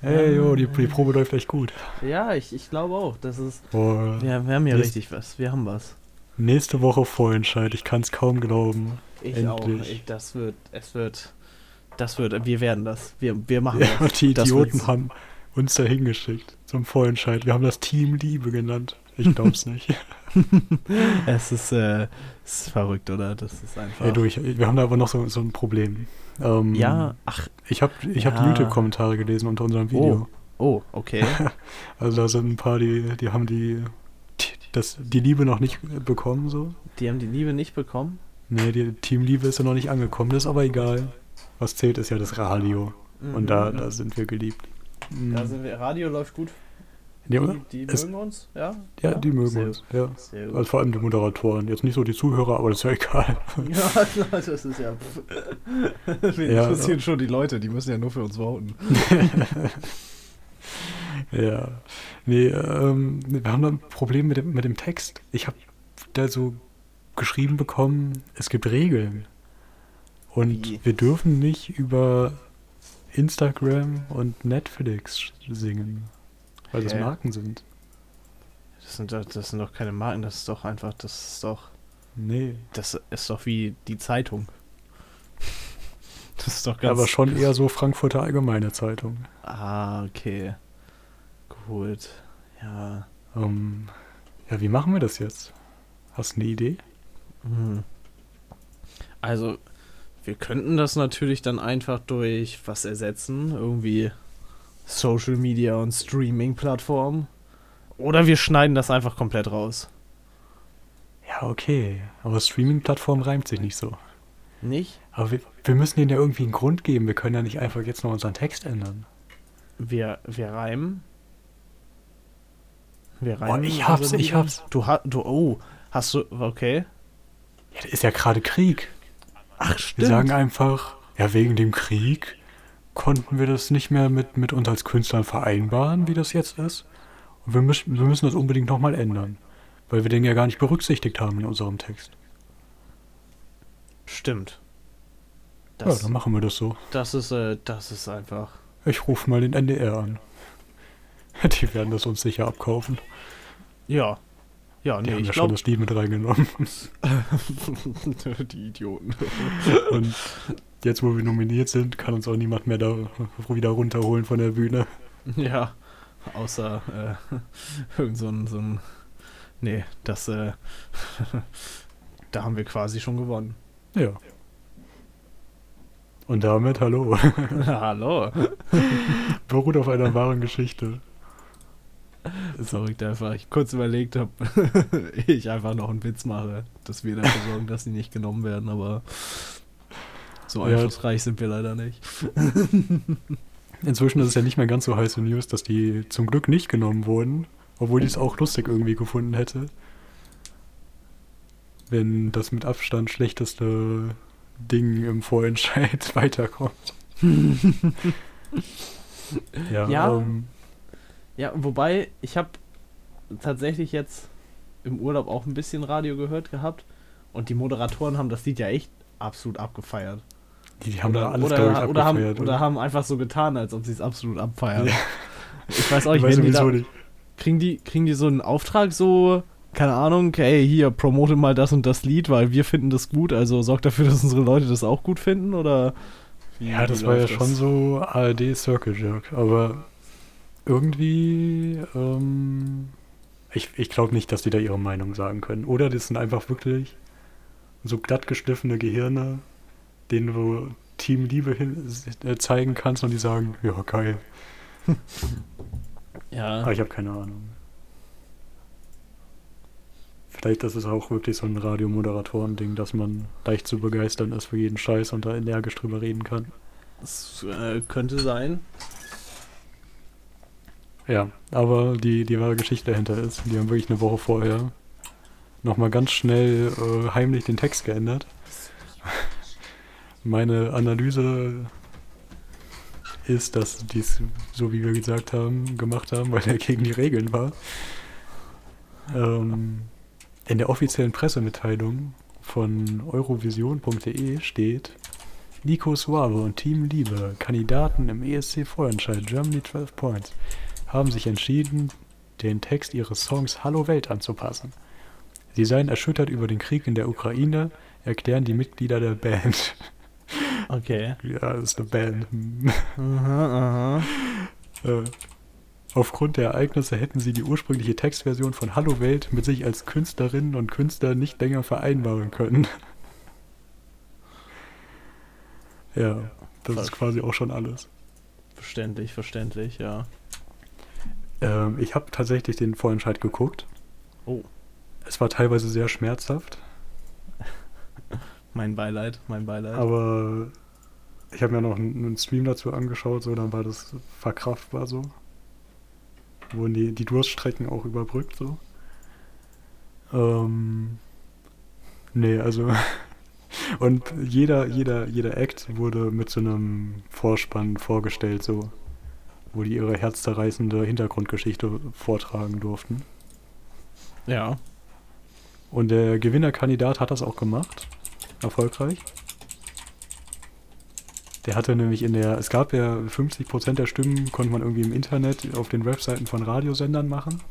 Hey, jo, die, die Probe läuft echt gut. Ja, ich, ich glaube auch. Das ist. Boah. Wir, wir haben ja richtig was. Wir haben was. Nächste Woche Vorentscheid, ich kann es kaum glauben. Ich auch. Endlich. Ich, das wird. Es wird. Das wird. Wir werden das. Wir, wir machen Ja, das. die Das Idioten wird's. haben uns da hingeschickt zum Vorentscheid. Wir haben das Team Liebe genannt. Ich glaub's nicht. Es ist, äh, es ist verrückt, oder? Das ist einfach. Ey, du, ich, wir haben da aber noch so, so ein Problem. Ähm, ja, ach, Ich habe ich hab Ja. YouTube-Kommentare gelesen unter unserem Video. oh, okay. Also da sind ein paar, die, die haben die, das, die Liebe noch nicht bekommen, so. Die haben die Liebe nicht bekommen. Nee, die Team Liebe ist ja noch nicht angekommen. Das ist aber egal. Was zählt, ist ja das Radio. Und da, Mhm. da sind wir geliebt. Da sind wir. Radio läuft gut. Ja, Die, die es- mögen uns, ja? ja, die mögen Sehr uns. Ja. Also vor allem die Moderatoren. Jetzt nicht so die Zuhörer, aber das ist ja egal. Ja, das ist ja. Wir Ja, interessieren schon die Leute, die müssen ja nur für uns voten. ja. Nee, ähm, wir haben da ein Problem mit dem, mit dem Text. Ich habe da so geschrieben bekommen, es gibt Regeln. Und Wie? wir dürfen nicht über Instagram und Netflix singen. Weil das? Marken sind. Das sind, doch, das sind doch keine Marken, das ist doch einfach, das ist doch. Nee. Das ist doch wie die Zeitung. Das ist doch ganz. aber schon eher so Frankfurter Allgemeine Zeitung. Ah, okay. Gut. Ja. Ähm, ja, wie machen wir das jetzt? Hast du eine Idee? Hm. Also, wir könnten das natürlich dann einfach durch was ersetzen. Irgendwie Social Media und Streaming-Plattformen. Oder wir schneiden das einfach komplett raus. Ja, okay. Aber Streaming-Plattform reimt sich nicht so. Nicht? Aber wir, wir müssen denen ja irgendwie einen Grund geben. Wir können ja nicht einfach jetzt noch unseren Text ändern. Wir, wir reimen. Wir Oh, reimen. ich hab's, ich hab's. Du hast, du, oh, hast du, okay. Ja, das ist ja gerade Krieg. Ach, Wir stimmt. sagen einfach, ja, wegen dem Krieg konnten wir das nicht mehr mit, mit uns als Künstlern vereinbaren, wie das jetzt ist. Und wir müssen, wir müssen das unbedingt nochmal ändern. Weil wir den ja gar nicht berücksichtigt haben in unserem Text. Stimmt. ja, Das, dann machen wir das so. das ist, äh, das ist einfach. Ich rufe mal den NDR an. Die werden das uns sicher abkaufen. Ja. Ja, Die nee, haben ich ja schon glaube. das Lied mit reingenommen. die Idioten. Und jetzt, wo wir nominiert sind, kann uns auch niemand mehr da wieder runterholen von der Bühne. Ja, außer äh, irgend so ein, so ein. Nee, das, äh, da haben wir quasi schon gewonnen. Ja. Und damit, hallo. Hallo. Beruht auf einer wahren Geschichte. Verrückt einfach. Ich kurz überlegt habe, ich einfach noch einen Witz mache, dass wir dafür sorgen, dass sie nicht genommen werden, aber so Ja. einflussreich sind wir leider nicht. Inzwischen ist es ja nicht mehr ganz so heiße News, dass die zum Glück nicht genommen wurden, obwohl ich es auch lustig irgendwie gefunden hätte. Wenn das mit Abstand schlechteste Ding im Vorentscheid weiterkommt. ja, Ja. Ähm, Ja, wobei, ich habe tatsächlich jetzt im Urlaub auch ein bisschen Radio gehört gehabt und die Moderatoren haben das Lied ja echt absolut abgefeiert. die, die haben da alles, oder, ich, oder, haben, abgefeiert, oder haben einfach so getan, als ob sie es absolut abfeiern. Ja. Ich weiß auch Ich nicht, weiß die da, nicht. kriegen, die, kriegen die so einen Auftrag so, keine Ahnung, hey, hier, promote mal das und das Lied, weil wir finden das gut, also sorgt dafür, dass unsere Leute das auch gut finden, oder? Ja, das war ja läuft schon so ARD Circle Jerk, aber irgendwie, ähm, ich, ich glaube nicht, dass die da ihre Meinung sagen können. Oder das sind einfach wirklich so glatt geschliffene Gehirne, denen du Team Liebe hin, äh, zeigen kannst und die sagen, ja, geil. Ja. Aber ich habe keine Ahnung. Vielleicht das ist auch wirklich so ein Radiomoderatoren-Ding, dass man leicht zu begeistern ist für jeden Scheiß und da energisch drüber reden kann. Das äh, könnte sein. Ja, aber die, die wahre Geschichte dahinter ist, die haben wirklich eine Woche vorher nochmal ganz schnell äh, heimlich den Text geändert. Meine Analyse ist, dass die es, so wie wir gesagt haben, gemacht haben, weil er gegen die Regeln war. Ähm, in der offiziellen Pressemitteilung von eurovision.de steht, Nico Suave und Team Liebe, Kandidaten im ESC Vorentscheid Germany 12 Points, haben sich entschieden, den Text ihres Songs Hallo Welt anzupassen. Sie seien erschüttert über den Krieg in der Ukraine, erklären die Mitglieder der Band. Okay. Ja, das ist eine Band. Aha, aha. Äh, Aufgrund der Ereignisse hätten sie die ursprüngliche Textversion von Hallo Welt mit sich als Künstlerinnen und Künstler nicht länger vereinbaren können. Ja, das ist quasi auch schon alles. Verständlich, verständlich, ja. Ähm, ich habe tatsächlich den Vorentscheid geguckt. Oh. Es war teilweise sehr schmerzhaft, Mein Beileid, mein Beileid. aber ich habe mir noch einen, einen Stream dazu angeschaut, so dann war das verkraftbar so. Wurden die, die Durststrecken auch überbrückt so. Ähm, nee, also und jeder, jeder, jeder Act wurde mit so einem Vorspann vorgestellt, so wo die ihre herzzerreißende Hintergrundgeschichte vortragen durften. ja. Und der Gewinnerkandidat hat das auch gemacht. Erfolgreich. Der hatte nämlich in der, es gab ja 50% der Stimmen, konnte man irgendwie im Internet auf den Webseiten von Radiosendern machen,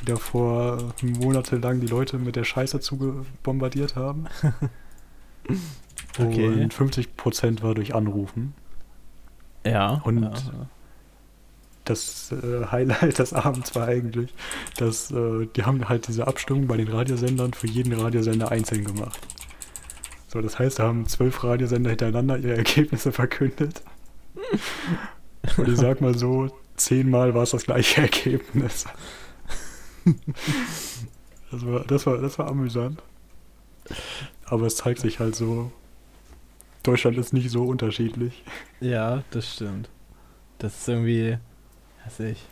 die davor monatelang die Leute mit der Scheiße zugebombardiert haben. Okay. Und 50% war durch Anrufen. Ja. Und- ja. Das äh, Highlight des Abends war eigentlich, dass äh, die haben halt diese Abstimmung bei den Radiosendern für jeden Radiosender einzeln gemacht. So, das heißt, da haben zwölf Radiosender hintereinander ihre Ergebnisse verkündet. Und ich sag mal so, zehnmal war es das gleiche Ergebnis. Das war, das war, das war amüsant. Aber es zeigt sich halt so, Deutschland ist nicht so unterschiedlich. ja, das stimmt. Das ist irgendwie, weiß ich.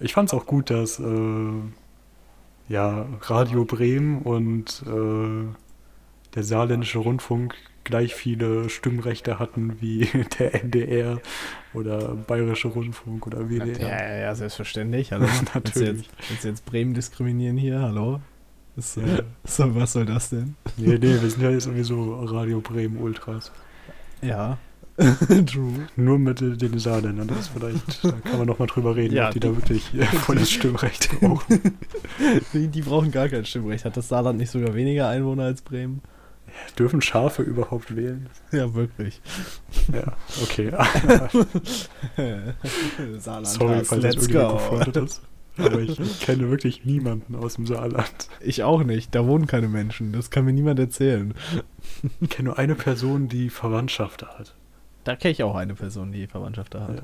Ich fand es auch gut, dass äh, ja, Radio Bremen und äh, der saarländische Rundfunk gleich viele Stimmrechte hatten wie der NDR oder Bayerische Rundfunk oder Ja, WDR. ja, ja, selbstverständlich. Willst du Natürlich. jetzt, willst du jetzt Bremen diskriminieren hier? Hallo? Ist, Ja. äh, so, was soll das denn? Nee, nee, wir sind ja jetzt sowieso Radio Bremen Ultras. Ja. True. Nur mit den Saarländern, das ist vielleicht, da kann man noch mal drüber reden, Ja, ob die die- da wirklich äh, volles Stimmrecht brauchen. Die, die brauchen gar kein Stimmrecht. Hat das Saarland nicht sogar weniger Einwohner als Bremen? Dürfen Schafe überhaupt wählen? Ja, wirklich. Ja, okay. Saarland Sorry, falls let's irgendwie go. ist. Aber ich, ich kenne wirklich niemanden aus dem Saarland. Ich auch nicht. Da wohnen keine Menschen. Das kann mir niemand erzählen. Ich kenne nur eine Person, die Verwandtschaft da hat. Da kenne ich auch eine Person, die Verwandtschaft da hat. Ja.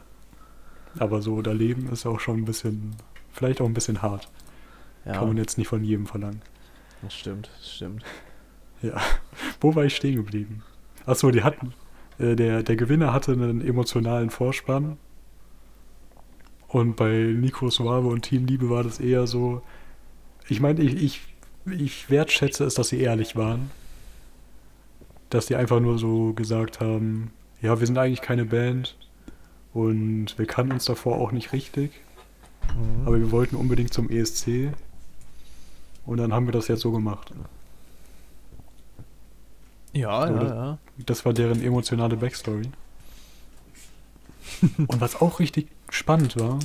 Aber so da leben ist auch schon ein bisschen, vielleicht auch ein bisschen hart. Ja, Kann man jetzt nicht von jedem verlangen. das stimmt, das stimmt. Wo war ich stehen geblieben? Achso, die hatten, äh, der, der Gewinner hatte einen emotionalen Vorspann. Und bei Nico Suave und Team Liebe war das eher so, ich meine, ich, ich, ich wertschätze es, dass sie ehrlich waren. Dass die einfach nur so gesagt haben, ja, wir sind eigentlich keine Band und wir kannten uns davor auch nicht richtig, Mhm. aber wir wollten unbedingt zum ESC und dann haben wir das jetzt so gemacht. ja, Oder- ja, ja. Das war deren emotionale Backstory. Und was auch richtig spannend war,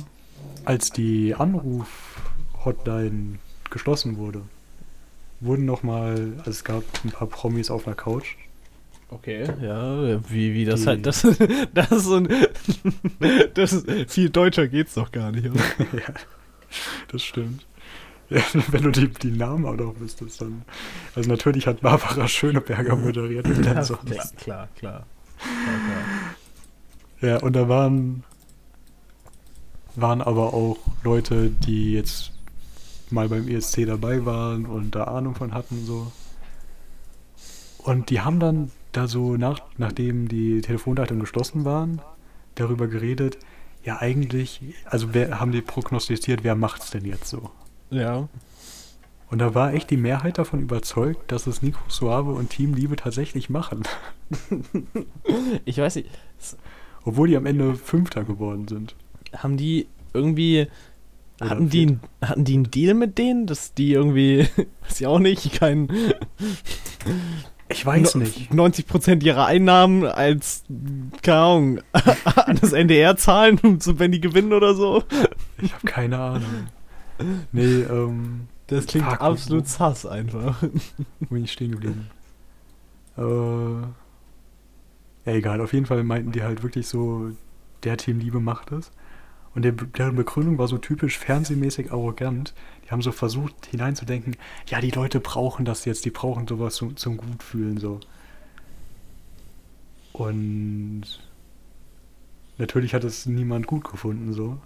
als die Anruf-Hotline geschlossen wurde, wurden nochmal, also es gab ein paar Promis auf einer Couch. Okay, ja, wie, wie das Die- halt, das, das ist so ein, das ist, viel deutscher geht's doch gar nicht, oder? ja, das stimmt. Ja, wenn du die, die Namen auch noch wüsstest, dann. Also natürlich hat Barbara Schöneberger moderiert. Ja, klar, klar, klar. klar, klar. Ja, und da waren, waren aber auch Leute, die jetzt mal beim ESC dabei waren und da Ahnung von hatten so. Und die haben dann da so nach, nachdem die Telefonleitungen geschlossen waren, darüber geredet, ja eigentlich, also wer haben die prognostiziert, wer macht's denn jetzt so? Ja, Und da war echt die Mehrheit davon überzeugt, dass es Nico Suave und Team Liebe tatsächlich machen. ich weiß nicht, Obwohl die am Ende Fünfter geworden sind. haben die irgendwie Oder Hatten die, hatten die einen Deal mit denen, dass die irgendwie, weiß ich auch nicht, kein Ich weiß no- nicht. 90% ihrer Einnahmen als, keine Ahnung, an das NDR zahlen, so wenn die gewinnen oder so? Ich habe keine Ahnung. Nee, ähm, Das klingt Fuck, absolut sass einfach. bin ich stehen geblieben? Äh, ja, egal. Auf jeden Fall meinten die halt wirklich so, der Team Liebe macht es. Und der, deren Begründung war so typisch fernsehmäßig arrogant. Die haben so versucht hineinzudenken, ja, die Leute brauchen das jetzt, die brauchen sowas zum, zum Gutfühlen so. Und natürlich hat es niemand gut gefunden so.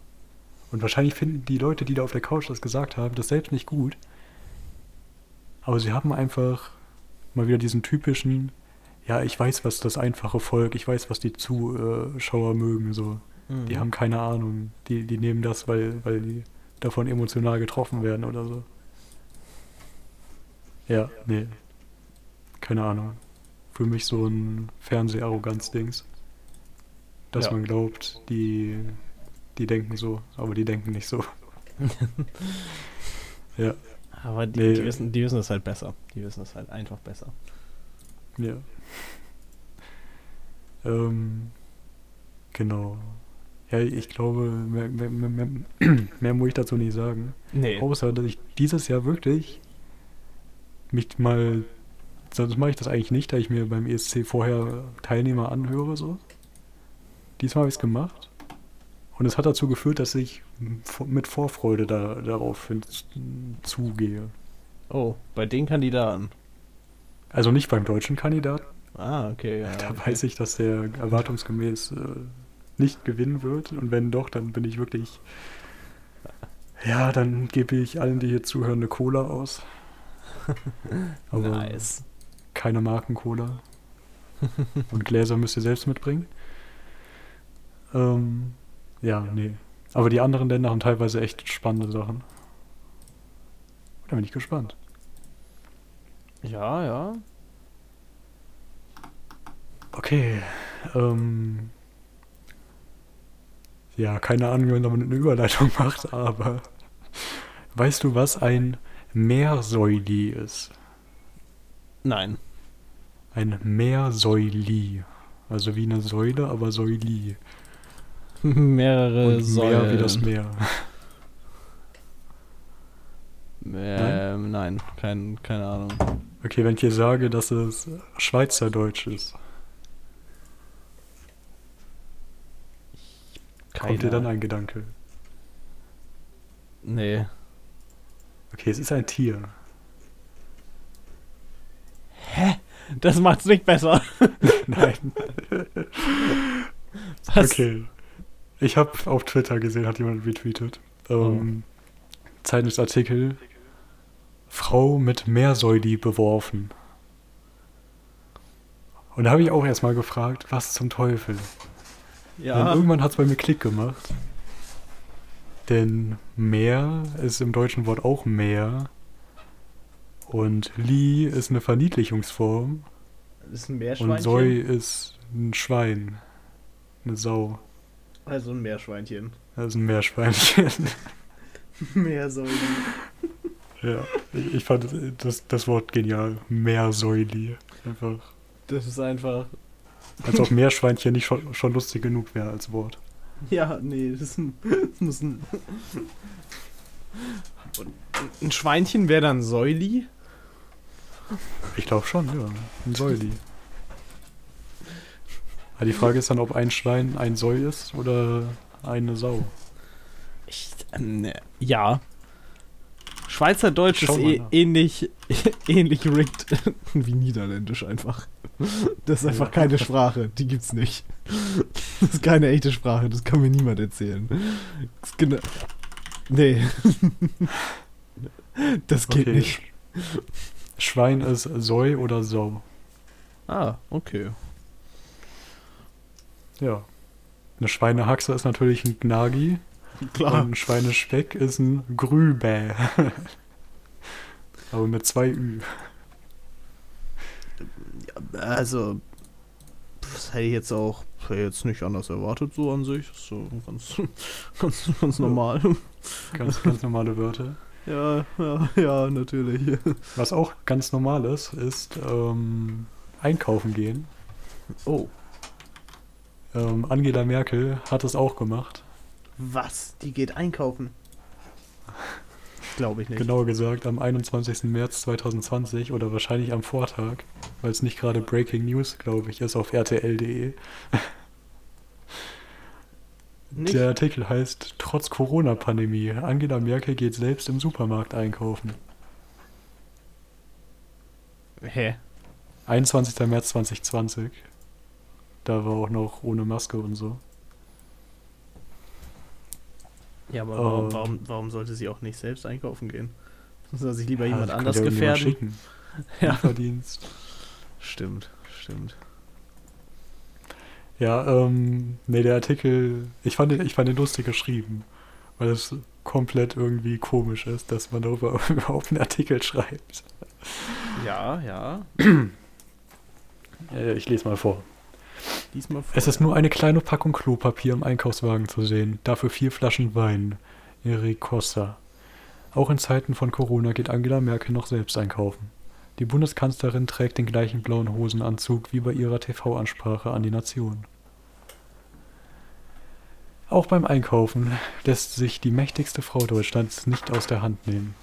Und wahrscheinlich finden die Leute, die da auf der Couch das gesagt haben, das selbst nicht gut. Aber sie haben einfach mal wieder diesen typischen, ja, ich weiß, was das einfache Volk, ich weiß, was die Zuschauer mögen, so. Die haben keine Ahnung. Die, die nehmen das, weil, weil die davon emotional getroffen werden oder so. Ja, nee. Keine Ahnung. Für mich so ein Fernseharroganz-Dings. Dass Ja. man glaubt, die, die denken so, aber die denken nicht so. ja, Aber die, Nee. die, wissen, die wissen es halt besser. Die wissen es halt einfach besser. ja. Ähm, genau. Ja, ich glaube, mehr, mehr, mehr, mehr, muss ich dazu nicht sagen. Nee. Außer, dass ich dieses Jahr wirklich mich mal, sonst mache ich das eigentlich nicht, da ich mir beim ESC vorher Teilnehmer anhöre, so. Diesmal habe ich es gemacht. Und es hat dazu geführt, dass ich mit Vorfreude da, darauf zugehe. Oh, bei den Kandidaten. Also nicht beim deutschen Kandidaten. Ah, okay, ja. Da okay. weiß ich, dass der erwartungsgemäß äh, nicht gewinnen wird. Und wenn doch, dann bin ich wirklich. Ja, dann gebe ich allen, die hier zuhören, eine Cola aus. Aber nice. keine Marken-Cola. Und Gläser müsst ihr selbst mitbringen. Ähm, ja, nee. Aber die anderen Länder haben teilweise echt spannende Sachen. Da bin ich gespannt. Ja, ja. Okay. Ähm, ja, keine Ahnung, wie man eine Überleitung macht, aber weißt du, was ein Meersäuli ist? Nein. Ein Meersäuli. Also wie eine Säule, aber Säuli. Mehrere Und Säulen. Meer wie das Meer. Ähm, nein, kein, keine Ahnung. Okay, wenn ich dir sage, dass es Schweizerdeutsch ist, kommt dir dann ein Gedanke? Nee. Okay, es ist ein Tier. Hä? Das macht's nicht besser. Nein. Was? Okay. Ich habe auf Twitter gesehen, hat jemand retweetet. Ähm, Zeitungsartikel. Frau mit Meersäuli beworfen. Und da habe ich auch erstmal gefragt, was zum Teufel? Ja. irgendwann hat es bei mir Klick gemacht. Denn Meer ist im deutschen Wort auch Meer. Und Li ist eine Verniedlichungsform. Das ist ein Und Meerschweinchen. Soi ist ein Schwein. Eine Sau. Also ein Meerschweinchen. Das ist ein Meerschweinchen. Meersäule. ja, ich, ich fand das, das Wort genial. Meersäuli. Einfach. Das ist einfach. Als ob Meerschweinchen nicht schon, schon lustig genug wäre als Wort. Ja, nee, das, das muss ein. Ein Schweinchen wäre dann Säuli? Ich glaube schon, ja. Ein Säuli. Aber die Frage ist dann, ob ein Schwein ein Säu ist oder eine Sau. Ich, ähm, ne, ja. Schweizerdeutsch Schau ist eh, ähnlich, ähnlich rigged wie Niederländisch einfach. Das ist einfach Ja. keine Sprache, die gibt's nicht. Das ist keine echte Sprache, das kann mir niemand erzählen. Das genau. Nee. Das geht Okay. nicht. Schwein ist Säu oder Sau. Ah, okay. Ja. Eine Schweinehaxe ist natürlich ein Gnagi. Klar. Und ein Schweinespeck ist ein Grübä. Aber mit zwei Ü. Also. das hätte ich jetzt auch hätte jetzt nicht anders erwartet, so an sich. Das ist so ganz, ganz, ganz normal. Ganz, ganz normale Wörter. Ja, ja, ja, natürlich. Was auch ganz normal ist, ist ähm, einkaufen gehen. Oh. Ähm, Angela Merkel hat es auch gemacht. Was? Die geht einkaufen? Glaube ich nicht. Genauer gesagt am 21. März 2020 oder wahrscheinlich am Vortag, weil es nicht gerade Breaking News, glaube ich, ist auf rtl.de. Der Artikel heißt Trotz Corona-Pandemie, Angela Merkel geht selbst im Supermarkt einkaufen. Hä? 21. März 2020. Da war auch noch ohne Maske und so. Ja, aber warum, Äh. warum, warum sollte sie auch nicht selbst einkaufen gehen? Soll sich lieber Ja, jemand anders ja gefährden? Schicken. Ja. Lieferdienst. Stimmt, stimmt. Ja, ähm, nee, der Artikel, ich fand, den- ich fand den lustig geschrieben, weil es komplett irgendwie komisch ist, dass man darüber überhaupt einen Artikel schreibt. Ja, ja. Ich lese mal vor. Diesmal Es ist nur eine kleine Packung Klopapier im Einkaufswagen zu sehen, dafür vier Flaschen Wein. Erik Costa. Auch in Zeiten von Corona geht Angela Merkel noch selbst einkaufen. Die Bundeskanzlerin trägt den gleichen blauen Hosenanzug wie bei ihrer TV-Ansprache an die Nation. Auch beim Einkaufen lässt sich die mächtigste Frau Deutschlands nicht aus der Hand nehmen.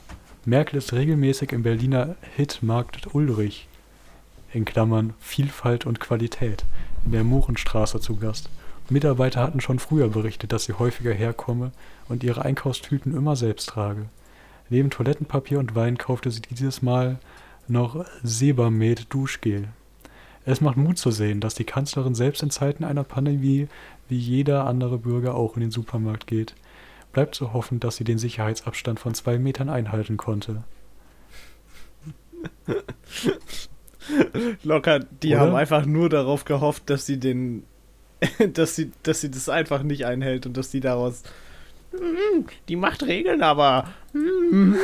Merkel ist regelmäßig im Berliner Hitmarkt Ulrich, in Klammern Vielfalt und Qualität, in der Mohrenstraße zu Gast. Mitarbeiter hatten schon früher berichtet, dass sie häufiger herkomme und ihre Einkaufstüten immer selbst trage. Neben Toilettenpapier und Wein kaufte sie dieses Mal noch Sebamed Duschgel. Es macht Mut zu sehen, dass die Kanzlerin selbst in Zeiten einer Pandemie wie jeder andere Bürger auch in den Supermarkt geht. Bleibt zu hoffen, dass sie den Sicherheitsabstand von zwei Metern einhalten konnte. Locker, die Oder? haben einfach nur darauf gehofft, dass sie den. dass sie, dass sie das einfach nicht einhält und dass die daraus. "Hm, Die macht Regeln, aber. hm,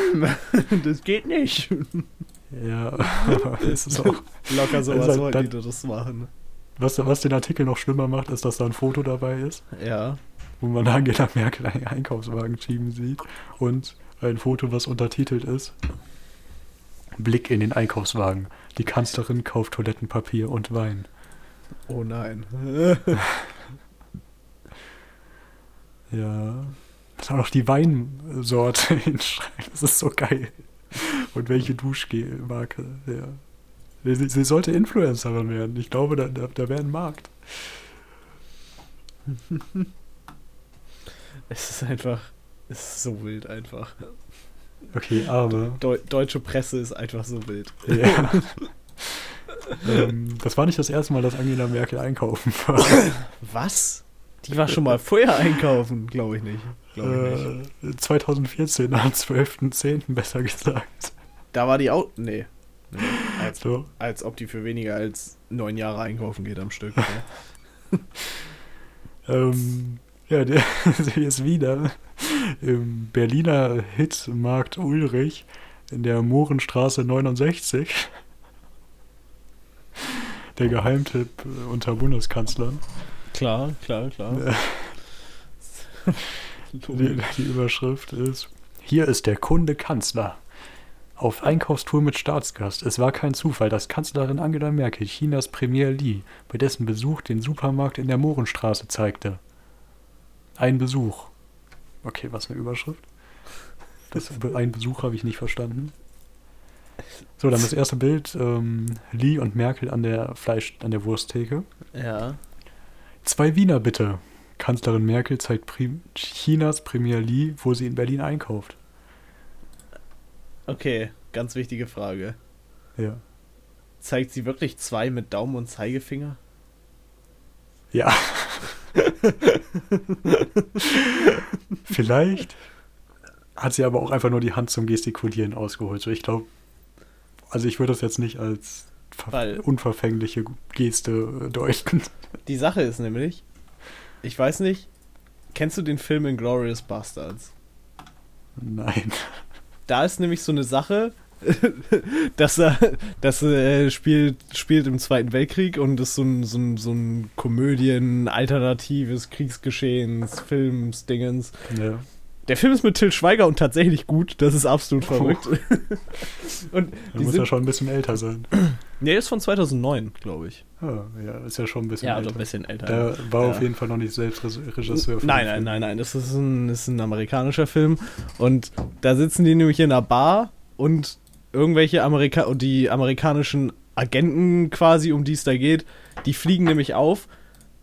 Das geht nicht. Ja, aber es ist auch Locker sowas halt wollten die das machen. Was, was den Artikel noch schlimmer macht, ist, dass da ein Foto dabei ist, Ja. wo man Angela Merkel einen Einkaufswagen schieben sieht und ein Foto, was untertitelt ist. Blick in den Einkaufswagen. Die Kanzlerin kauft Toilettenpapier und Wein. Oh nein. Ja. Dann auch noch die Weinsorte hinschreiben. Das ist so geil. Und welche Duschgel-Marke. Ja. Sie, sie sollte Influencerin werden. Ich glaube, da, da, da wäre ein Markt. Es ist einfach. Es ist so wild einfach. Okay, aber. Deu deutsche Presse ist einfach so wild. Ja. ähm, das war nicht das erste Mal, dass Angela Merkel einkaufen war. Was? Die war schon mal vorher einkaufen, glaube ich nicht. Glaube ich nicht. Äh, 2014, am 12.10. besser gesagt. Da war die auch. Nee. nee. Als, So. als ob die für weniger als neun Jahre einkaufen geht am Stück. Ähm, ja, der sie ist wieder im Berliner Hitmarkt Ulrich in der Mohrenstraße 69. Der Geheimtipp unter Bundeskanzlern. klar, klar, klar. Die, die Überschrift ist: Hier ist der Kunde Kanzler. Auf Einkaufstour mit Staatsgast. Es war kein Zufall, dass Kanzlerin Angela Merkel Chinas Premier Li bei dessen Besuch den Supermarkt in der Mohrenstraße zeigte. Ein Besuch. Okay, was eine Überschrift? Das ein Besuch habe ich nicht verstanden. So, dann das erste Bild: ähm, Li und Merkel an der Fleisch, an der Wursttheke. Ja. Zwei Wiener bitte. Kanzlerin Merkel zeigt Prim Chinas Premier Li, wo sie in Berlin einkauft. Okay, ganz wichtige Frage. Ja. Zeigt sie wirklich zwei mit Daumen und Zeigefinger? Ja. Vielleicht hat sie aber auch einfach nur die Hand zum Gestikulieren ausgeholt. So, ich glaube, also ich würde das jetzt nicht als Weil- unverfängliche Geste äh, deuten. Die Sache ist nämlich, ich weiß nicht, kennst du den Film Inglourious Bastards? Nein. Da ist nämlich so eine Sache, dass er, das äh, spielt, spielt im Zweiten Weltkrieg und ist so ein, so ein, so ein Komödien, alternatives Kriegsgeschehens, Films, Dingens. Ja. Der Film ist mit Till Schweiger und tatsächlich gut, das ist absolut verrückt. und Da die muss sind, schon ein bisschen älter sein. der ist von 2009, glaube ich. Ah, ja, ist ja schon ein bisschen Ja, also älter. ein bisschen älter. Der war Ja. auf jeden Fall noch nicht selbst Re- Regisseur. Nein, nein, nein, nein. Das ist ein, das ist ein amerikanischer Film. Und da sitzen die nämlich in einer Bar und irgendwelche Amerika und die amerikanischen Agenten quasi, um die es da geht, die fliegen nämlich auf,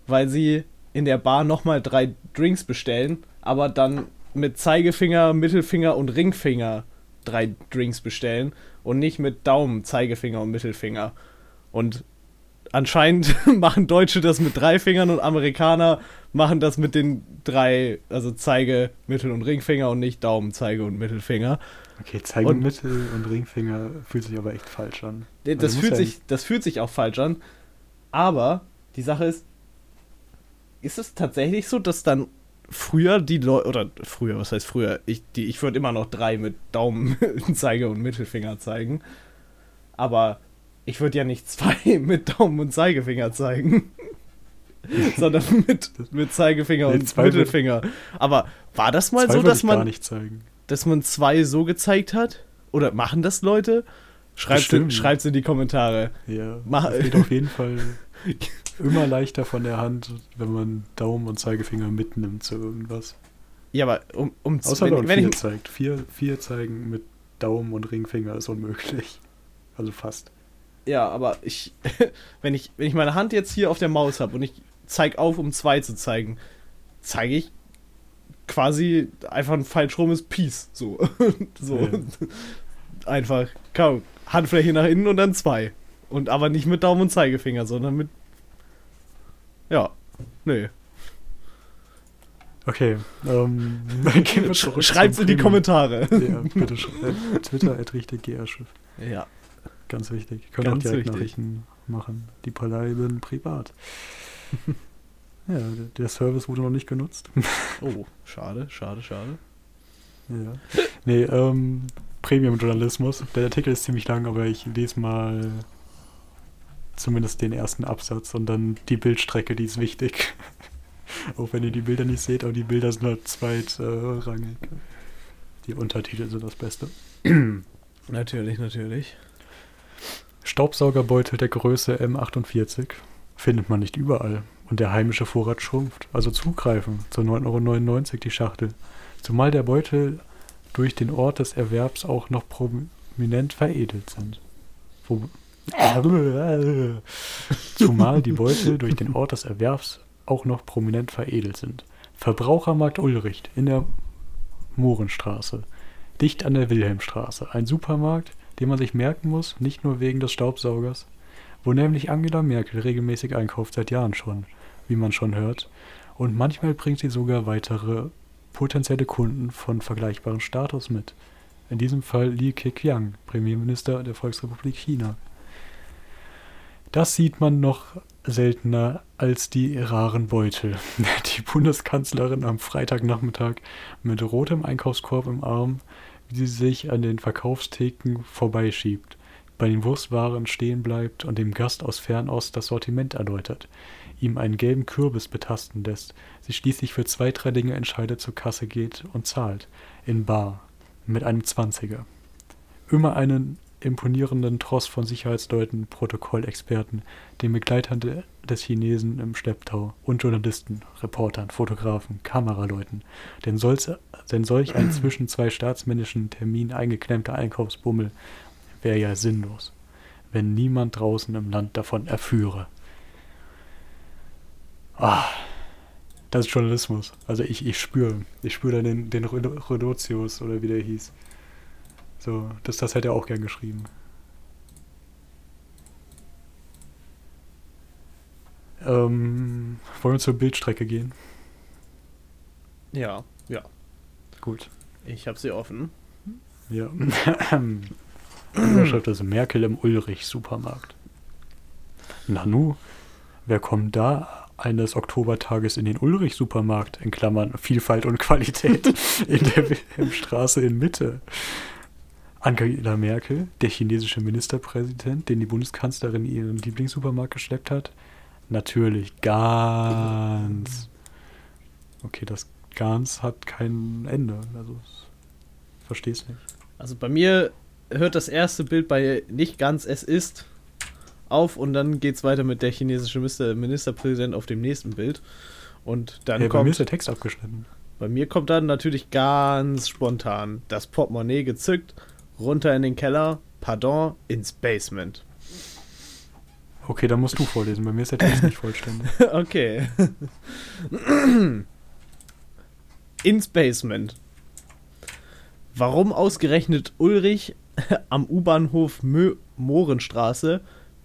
weil sie in der Bar nochmal drei Drinks bestellen, aber dann mit Zeigefinger, Mittelfinger und Ringfinger drei Drinks bestellen und nicht mit Daumen, Zeigefinger und Mittelfinger. Und anscheinend machen Deutsche das mit drei Fingern und Amerikaner machen das mit den drei, also Zeige, Mittel- und Ringfinger und nicht Daumen, Zeige und Mittelfinger. Okay, Zeigen, Und- Mittel und Ringfinger fühlt sich aber echt falsch an. Das, Also muss fühlt ja sich, das fühlt sich auch falsch an. Aber die Sache ist, ist es tatsächlich so, dass dann früher die Leute, oder früher, was heißt früher? Ich, die- ich würde immer noch drei mit Daumen, Zeige und Mittelfinger zeigen. Aber ich würde ja nicht zwei mit Daumen und Zeigefinger zeigen. sondern mit, mit Zeigefinger Nee, und Mittelfinger. Aber war das mal so, dass ich gar man, nicht zeigen. Dass man zwei so gezeigt hat? Oder machen das Leute? Bestimmt. schreibt's in die Kommentare. Ja, Mach- es geht auf jeden Fall immer leichter von der Hand, wenn man Daumen und Zeigefinger mitnimmt zu irgendwas. Ja, aber um, um Außer wenn, wenn, man wenn vier ich, zeigt. Vier, vier zeigen mit Daumen und Ringfinger ist unmöglich. Also fast. Ja, aber ich, wenn ich, wenn ich meine Hand jetzt hier auf der Maus habe und ich zeig auf, um zwei zu zeigen, zeige ich quasi einfach ein falsch rumes Peace. So. so. Ja. Einfach, kaum, Handfläche nach innen und dann zwei. Und aber nicht mit Daumen und Zeigefinger, sondern mit. Ja. Nee. Okay, ähm, Sch schreibt's in die. Kommentare. Ja, bitte sch- äh, Twitter at richtig GR-Schiff. Ja. Ganz wichtig. Können Ganz auch direkt wichtig. Nachrichten machen. Die bleiben privat. ja, der, Service wurde noch nicht genutzt. Oh, schade, schade, schade. ja. Nee, ähm, Premium-Journalismus. Der Artikel ist ziemlich lang, aber ich lese mal zumindest den ersten Absatz und dann die Bildstrecke, die ist wichtig. auch wenn ihr die Bilder nicht seht, aber die Bilder sind halt zweitrangig. Die Untertitel sind das Beste. Natürlich, natürlich. Staubsaugerbeutel der Größe M48 findet man nicht überall und der heimische Vorrat schrumpft. Also zugreifen, zu 9,99 Euro die Schachtel. Zumal der Beutel durch den Ort des Erwerbs auch noch prominent veredelt sind. Wo Zumal die Beutel durch den Ort des Erwerbs auch noch prominent veredelt sind. Verbrauchermarkt Ulrich in der Mohrenstraße, dicht an der Wilhelmstraße. Ein Supermarkt, den man sich merken muss, nicht nur wegen des Staubsaugers, wo nämlich Angela Merkel regelmäßig einkauft seit Jahren schon, wie man schon hört. Und manchmal bringt sie sogar weitere potenzielle Kunden von vergleichbarem Status mit. In diesem Fall Li Keqiang, Premierminister der Volksrepublik China. Das sieht man noch seltener als die raren Beutel. Die Bundeskanzlerin am Freitagnachmittag mit rotem Einkaufskorb im Arm, wie sie sich an den Verkaufstheken vorbeischiebt, bei den Wurstwaren stehen bleibt und dem Gast aus Fernost das Sortiment erläutert, ihm einen gelben Kürbis betasten lässt, sich schließlich für zwei, drei Dinge entscheidet, zur Kasse geht und zahlt. In Bar. Mit einem Zwanziger. Immer einen imponierenden Tross von Sicherheitsleuten, Protokollexperten, den Begleitern de- des Chinesen im Schlepptau und Journalisten, Reportern, Fotografen, Kameraleuten. Denn, denn solch ein zwischen zwei staatsmännischen Terminen eingeklemmter Einkaufsbummel wäre ja sinnlos, wenn niemand draußen im Land davon erführe. Ah, das ist Journalismus. Also ich, ich spüre, ich spüre da den, den Rodotius oder wie der hieß. So, das, das hätte er auch gern geschrieben. Ähm, wollen wir zur Bildstrecke gehen? Ja, ja. Gut. Ich habe sie offen. Ja. Überschrift ist Merkel im Ulrich-Supermarkt. Nanu, wer kommt da eines Oktobertages in den Ulrich-Supermarkt, in Klammern Vielfalt und Qualität, in der Wilhelmstraße in Mitte? Angela Merkel, der chinesische Ministerpräsident, den die Bundeskanzlerin in ihren Lieblingssupermarkt geschleppt hat. Natürlich ganz. Okay, das ganz hat kein Ende. Also, ich versteh's nicht. Also bei mir hört das erste Bild bei nicht ganz es ist auf und dann geht's weiter mit der chinesische Minister Ministerpräsident auf dem nächsten Bild. Und dann Hey, bei mir kommt ist der Text abgeschnitten. Bei mir kommt dann natürlich ganz spontan das Portemonnaie gezückt, runter in den Keller, pardon, ins Basement. Okay, dann musst du vorlesen. Bei mir ist der Text nicht vollständig. okay. ins Basement. Warum ausgerechnet Ulrich am U-Bahnhof Mohrenstraße?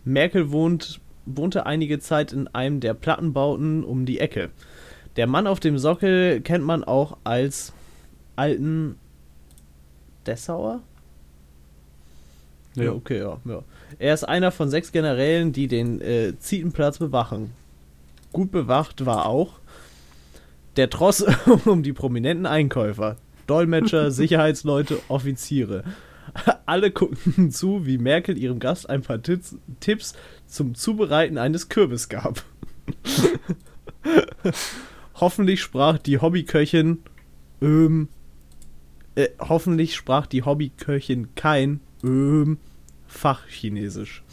Merkel wohnt, wohnte einige Zeit in einem der Plattenbauten um die Ecke. Der Mann auf dem Sockel kennt man auch als alten Dessauer? Ja, okay, ja, ja. Er ist einer von sechs Generälen, die den äh, Zietenplatz bewachen. Gut bewacht war auch der Tross um die prominenten Einkäufer. Dolmetscher, Sicherheitsleute, Offiziere. Alle guckten zu, wie Merkel ihrem Gast ein paar Tipps, Tipps zum Zubereiten eines Kürbis gab. hoffentlich sprach die Hobbyköchin ähm, äh, hoffentlich sprach die Hobbyköchin kein ähm, Fachchinesisch.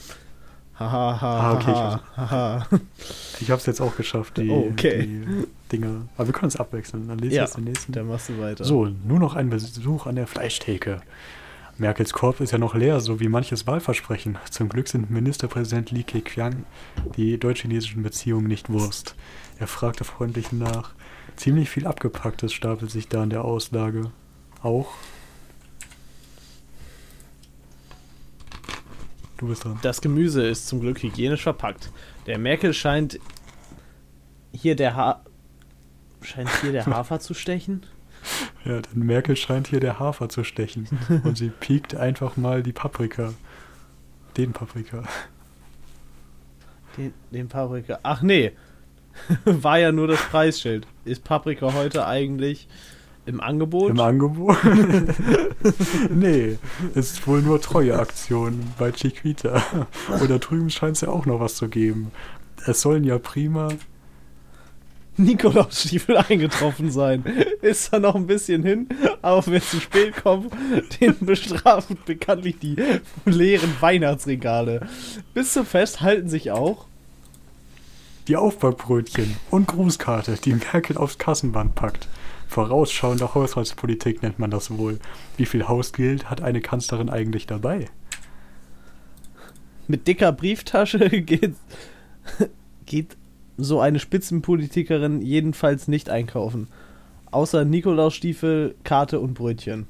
Haha, Ah, okay, ich haha. Ich hab's jetzt auch geschafft, die, Oh, okay. die Dinge. Aber wir können es abwechseln. Dann lese ich Ja, jetzt den nächsten. Dann machst du weiter. So, nur noch ein Besuch an der Fleischtheke. Merkels Korb ist ja noch leer, so wie manches Wahlversprechen. Zum Glück sind Ministerpräsident Li Keqiang die deutsch-chinesischen Beziehungen nicht Wurst. Er fragte freundlich nach. Ziemlich viel Abgepacktes stapelt sich da in der Auslage. Auch. Du bist dran. Das Gemüse ist zum Glück hygienisch verpackt. Der Merkel scheint hier der ha scheint hier der Hafer zu stechen. Ja, denn Merkel scheint hier der Hafer zu stechen. Und sie piekt einfach mal die Paprika. Den Paprika. Den, den Paprika. Ach nee. War ja nur das Preisschild. Ist Paprika heute eigentlich im Angebot? Im Angebot? nee, es ist wohl nur treue Aktion bei Chiquita. Oder drüben scheint es ja auch noch was zu geben. Es sollen ja prima. Nikolausstiefel eingetroffen sein. Ist da noch ein bisschen hin, aber wenn zu spät kommt, den bestrafen bekanntlich die leeren Weihnachtsregale. Bis zum Fest halten sich auch Die Aufbackbrötchen und Grußkarte, die Merkel aufs Kassenband packt. Vorausschauende Haushaltspolitik nennt man das wohl. Wie viel Hausgeld hat eine Kanzlerin eigentlich dabei? mit dicker Brieftasche geht, geht so eine Spitzenpolitikerin jedenfalls nicht einkaufen. Außer Nikolausstiefel, Karte und Brötchen.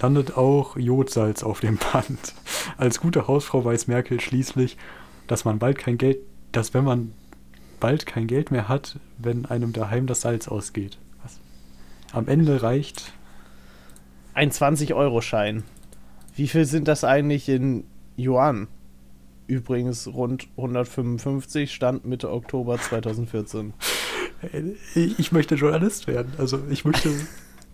landet auch Jodsalz auf dem Band. Als gute Hausfrau weiß Merkel schließlich, dass man bald kein Geld, dass wenn man bald kein Geld mehr hat, wenn einem daheim das Salz ausgeht. Was? Am Ende reicht Ein 20-Euro-Schein. Wie viel sind das eigentlich in Yuan? Übrigens rund 155, Stand Mitte Oktober 2014. Äh, Ich möchte Journalist werden. Also ich möchte,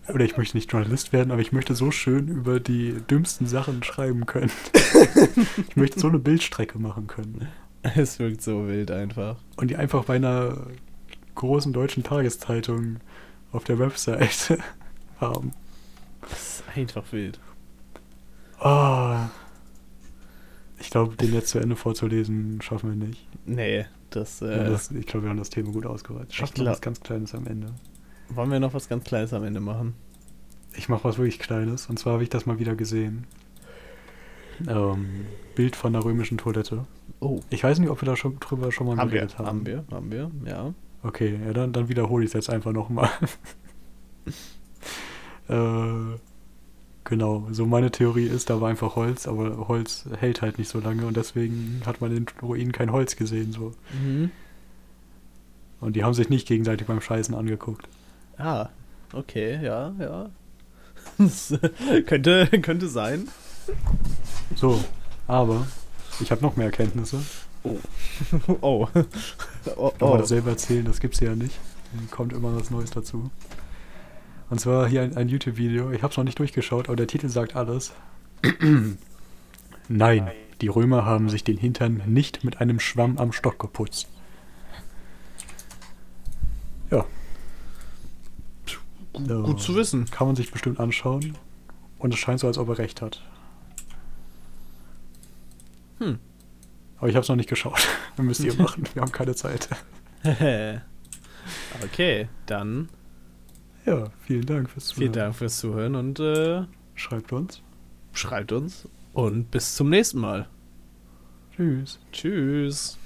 oder ich möchte nicht Journalist werden, aber ich möchte so schön über die dümmsten Sachen schreiben können. Ich möchte so eine Bildstrecke machen können. Es wirkt so wild einfach. Und die einfach bei einer großen deutschen Tageszeitung auf der Website haben. Das ist einfach wild. Oh. Ich glaube, den jetzt zu Ende vorzulesen, schaffen wir nicht. Nee, das, äh, Ja, das, ich glaube, wir haben das Thema gut ausgereizt. Schaffen wir was ganz Kleines am Ende. wollen wir noch was ganz Kleines am Ende machen? Ich mache was wirklich Kleines. Und zwar habe ich das mal wieder gesehen. Ähm, Bild von der römischen Toilette. Oh, Ich weiß nicht, ob wir da schon drüber schon mal haben wir, geredet haben. haben wir, haben wir, ja. Okay, ja, dann, dann wiederhole ich es jetzt einfach nochmal. äh, genau, so meine Theorie ist, da war einfach Holz, aber Holz hält halt nicht so lange und deswegen hat man in den Ruinen kein Holz gesehen. So. Mhm. Und die haben sich nicht gegenseitig beim Scheißen angeguckt. Ah, okay, ja, ja. Das äh, könnte, könnte sein. So, aber ich habe noch mehr Erkenntnisse. Oh. oh, Aber oh. das selber erzählen, das gibt's ja nicht. Kommt immer was Neues dazu. Und zwar hier ein, ein YouTube-Video. Ich habe es noch nicht durchgeschaut, aber der Titel sagt alles. Nein, die Römer haben sich den Hintern nicht mit einem Schwamm am Stock geputzt. Ja. Gut, Ja. gut zu wissen. Kann man sich bestimmt anschauen. Und es scheint so, als ob er recht hat. Hm. Aber ich habe es noch nicht geschaut. Müsst ihr machen. Wir haben keine Zeit. okay, dann Ja, vielen Dank fürs Zuhören. vielen Dank fürs Zuhören und äh, Schreibt uns. schreibt uns. Und bis zum nächsten Mal. Tschüss. Tschüss.